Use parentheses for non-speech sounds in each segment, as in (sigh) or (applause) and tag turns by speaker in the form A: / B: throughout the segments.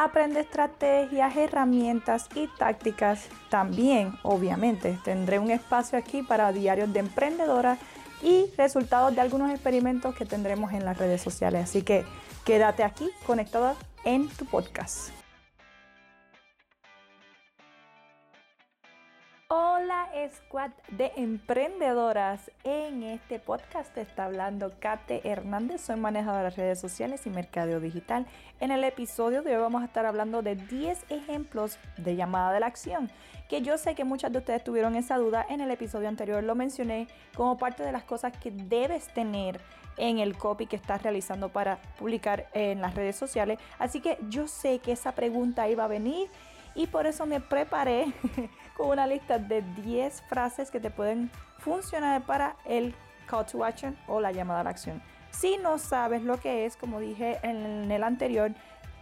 A: Aprende estrategias, herramientas y tácticas. También, obviamente, tendré un espacio aquí para diarios de emprendedora y resultados de algunos experimentos que tendremos en las redes sociales. Así que quédate aquí conectada en tu podcast. Hola Squad de emprendedoras. En este podcast está hablando Kate Hernández, soy manejadora de redes sociales y mercadeo digital. En el episodio de hoy vamos a estar hablando de 10 ejemplos de llamada de la acción, que yo sé que muchas de ustedes tuvieron esa duda en el episodio anterior, lo mencioné como parte de las cosas que debes tener en el copy que estás realizando para publicar en las redes sociales. Así que yo sé que esa pregunta iba a venir y por eso me preparé (laughs) con una lista de 10 frases que te pueden funcionar para el call to action o la llamada a la acción. Si no sabes lo que es, como dije en el anterior,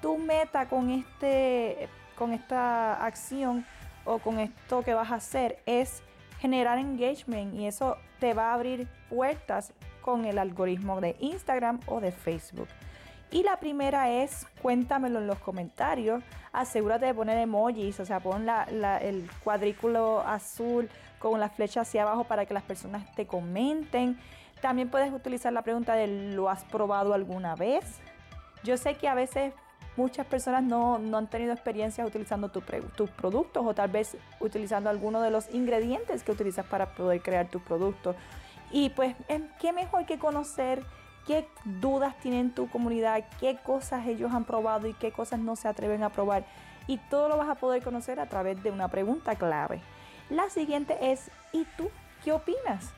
A: tu meta con, este, con esta acción o con esto que vas a hacer es generar engagement y eso te va a abrir puertas con el algoritmo de Instagram o de Facebook. Y la primera es cuéntamelo en los comentarios. Asegúrate de poner emojis, o sea, pon el cuadrículo azul con la flecha hacia abajo para que las personas te comenten. También puedes utilizar la pregunta de ¿lo has probado alguna vez? Yo sé que a veces muchas personas no, han tenido experiencias utilizando tus productos o tal vez utilizando alguno de los ingredientes que utilizas para poder crear tus productos. Y pues, ¿qué mejor que conocer? Qué dudas tienen tu comunidad, qué cosas ellos han probado y qué cosas no se atreven a probar. Y todo lo vas a poder conocer a través de una pregunta clave. La siguiente es, ¿y tú qué opinas?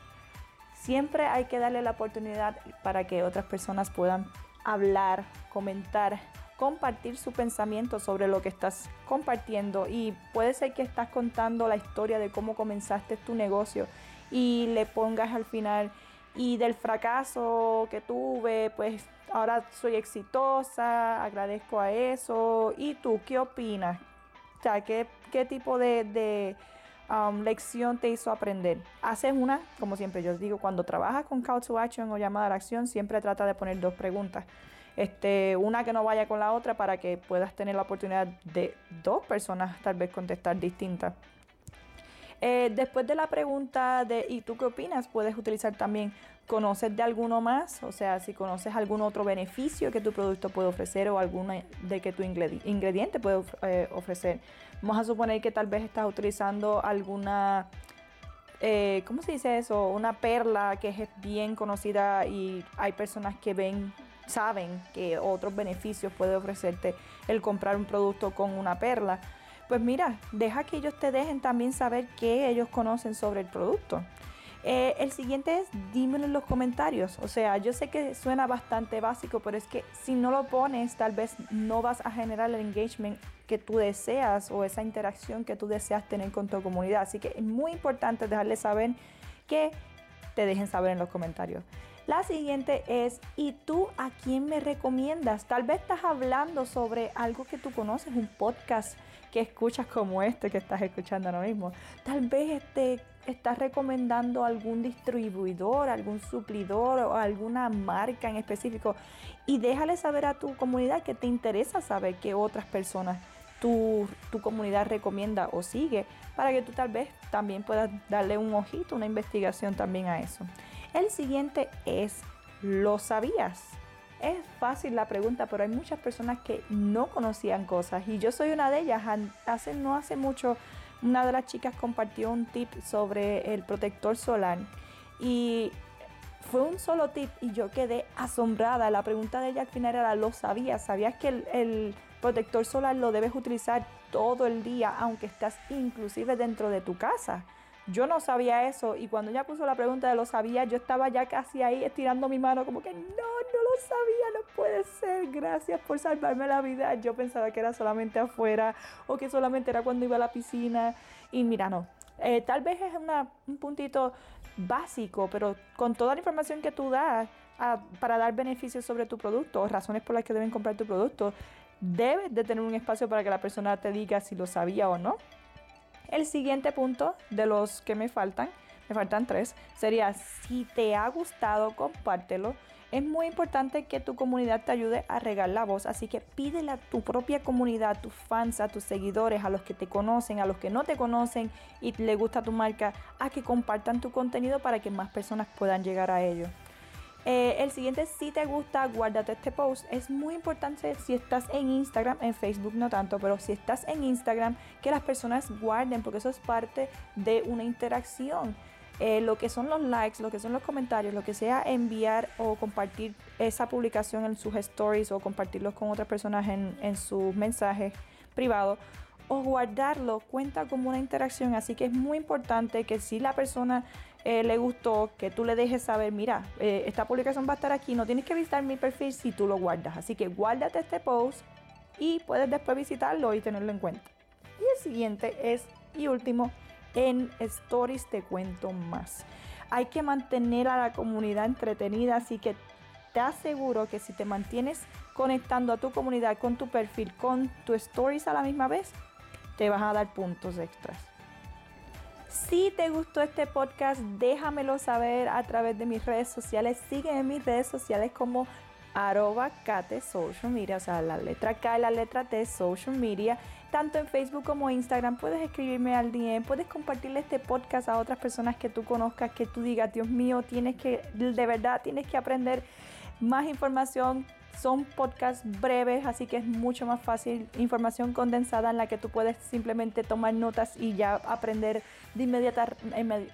A: Siempre hay que darle la oportunidad para que otras personas puedan hablar, comentar, compartir su pensamiento sobre lo que estás compartiendo y puede ser que estás contando la historia de cómo comenzaste tu negocio y le pongas al final y del fracaso que tuve, pues ahora soy exitosa, agradezco a eso. ¿Y tú qué opinas? O sea, ¿qué, tipo de, um, lección te hizo aprender? Haces una, como siempre yo digo, cuando trabajas con Call to Action o llamada a la acción, siempre trata de poner dos preguntas. Este, una que no vaya con la otra para que puedas tener la oportunidad de dos personas tal vez contestar distintas. Eh, después de la pregunta de ¿y tú qué opinas? Puedes utilizar también ¿conoces de alguno más? O sea, si conoces algún otro beneficio que tu producto puede ofrecer o alguna de que tu ingrediente puede eh, ofrecer. Vamos a suponer que tal vez estás utilizando alguna... Eh, ¿Cómo se dice eso? Una perla que es bien conocida y hay personas que ven saben que otros beneficios puede ofrecerte el comprar un producto con una perla pues mira, deja que ellos te dejen también saber qué ellos conocen sobre el producto. Eh, el siguiente es dímelo en los comentarios. O sea, yo sé que suena bastante básico, pero es que si no lo pones, tal vez no vas a generar el engagement que tú deseas o esa interacción que tú deseas tener con tu comunidad. Así que es muy importante dejarles saber que te dejen saber en los comentarios. La siguiente es, ¿y tú a quién me recomiendas? Tal vez estás hablando sobre algo que tú conoces, un podcast que escuchas como este que estás escuchando ahora mismo. Tal vez este, estás recomendando algún distribuidor, algún suplidor o alguna marca en específico y déjale saber a tu comunidad que te interesa saber qué otras personas tu, tu, comunidad recomienda o sigue para que tú tal vez también puedas darle un ojito, una investigación también a eso. El siguiente es, ¿lo sabías? Es fácil la pregunta, pero hay muchas personas que no conocían cosas y yo soy una de ellas. Hace, no hace mucho una de las chicas compartió un tip sobre el protector solar y fue un solo tip y yo quedé asombrada. La pregunta de ella al final era, ¿lo sabías? ¿Sabías que el, el protector solar lo debes utilizar todo el día, aunque estás inclusive dentro de tu casa? Yo no sabía eso y cuando ella puso la pregunta de lo sabía, yo estaba ya casi ahí estirando mi mano como que no, no lo sabía, no puede ser, gracias por salvarme la vida. Yo pensaba que era solamente afuera o que solamente era cuando iba a la piscina y mira, no, Eh, tal vez es un puntito básico, pero con toda la información que tú das ah, para dar beneficios sobre tu producto o razones por las que deben comprar tu producto, debes de tener un espacio para que la persona te diga si lo sabía o no. El siguiente punto de los que me faltan, me faltan tres, sería si te ha gustado, compártelo. Es muy importante que tu comunidad te ayude a regar la voz, así que pídele a tu propia comunidad, a tus fans, a tus seguidores, a los que te conocen, a los que no te conocen y le gusta tu marca, a que compartan tu contenido para que más personas puedan llegar a ello. Eh, el siguiente, si te gusta, guárdate este post. Es muy importante si estás en Instagram, en Facebook no tanto, pero si estás en Instagram, que las personas guarden, porque eso es parte de una interacción. Eh, lo que son los likes, lo que son los comentarios, lo que sea enviar o compartir esa publicación en sus stories o compartirlos con otras personas en, en sus mensajes privados o guardarlo cuenta como una interacción. Así que es muy importante que si la persona eh, le gustó, que tú le dejes saber, mira, eh, esta publicación va a estar aquí, no tienes que visitar mi perfil si tú lo guardas. Así que guárdate este post y puedes después visitarlo y tenerlo en cuenta. Y el siguiente es, y último, en Stories te cuento más. Hay que mantener a la comunidad entretenida, así que te aseguro que si te mantienes conectando a tu comunidad con tu perfil, con tu stories a la misma vez, te vas a dar puntos extras. Si te gustó este podcast, déjamelo saber a través de mis redes sociales. Sígueme en mis redes sociales como arroba Kate Social Media, o sea, la letra K y la letra T Social Media, tanto en Facebook como Instagram. Puedes escribirme al DM, puedes compartirle este podcast a otras personas que tú conozcas, que tú digas, Dios mío, tienes que, de verdad, tienes que aprender más información son podcasts breves, así que es mucho más fácil, información condensada en la que tú puedes simplemente tomar notas y ya aprender de inmediata,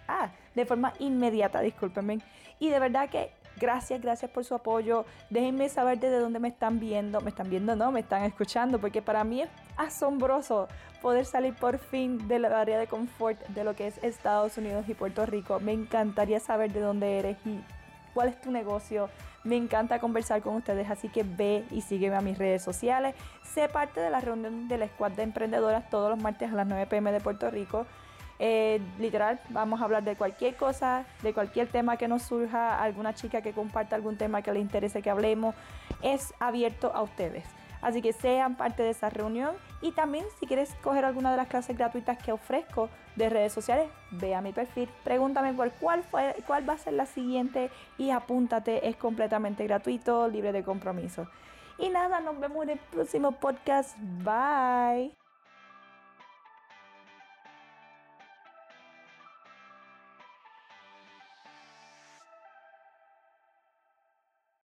A: ah, de forma inmediata, discúlpenme. Y de verdad que gracias, gracias por su apoyo. Déjenme saber desde dónde me están viendo, me están viendo, no, me están escuchando, porque para mí es asombroso poder salir por fin de la área de confort de lo que es Estados Unidos y Puerto Rico. Me encantaría saber de dónde eres y cuál es tu negocio. Me encanta conversar con ustedes, así que ve y sígueme a mis redes sociales. Sé parte de la reunión de la Squad de Emprendedoras todos los martes a las 9 pm de Puerto Rico. Eh, literal, vamos a hablar de cualquier cosa, de cualquier tema que nos surja, alguna chica que comparta algún tema que le interese que hablemos. Es abierto a ustedes. Así que sean parte de esa reunión y también si quieres coger alguna de las clases gratuitas que ofrezco de redes sociales, ve a mi perfil, pregúntame por cuál, fue, cuál va a ser la siguiente y apúntate, es completamente gratuito, libre de compromiso. Y nada, nos vemos en el próximo podcast. Bye.